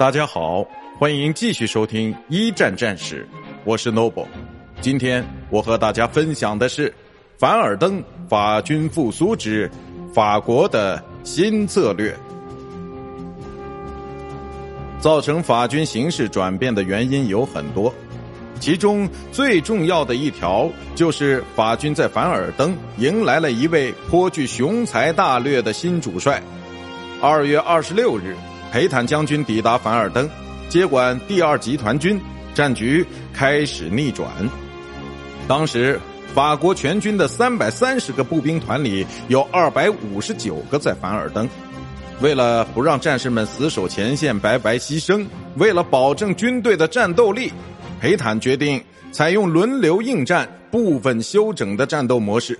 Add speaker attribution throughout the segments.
Speaker 1: 大家好，欢迎继续收听一战战史，我是 Noble。今天我和大家分享的是凡尔登法军复苏之法国的新策略。造成法军形势转变的原因有很多，其中最重要的一条就是法军在凡尔登迎来了一位颇具雄才大略的新主帅。二月二十六日。裴坦将军抵达凡尔登，接管第二集团军，战局开始逆转。当时，法国全军的三百三十个步兵团里，有二百五十九个在凡尔登。为了不让战士们死守前线白白牺牲，为了保证军队的战斗力，裴坦决定采用轮流应战、部分休整的战斗模式。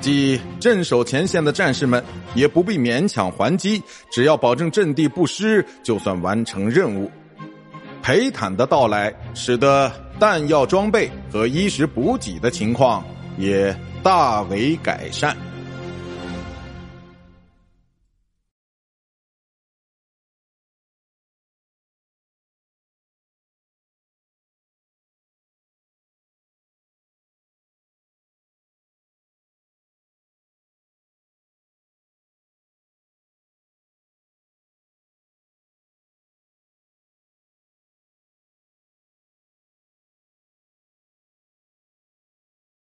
Speaker 1: 即镇守前线的战士们也不必勉强还击，只要保证阵地不失，就算完成任务。裴坦的到来，使得弹药装备和衣食补给的情况也大为改善。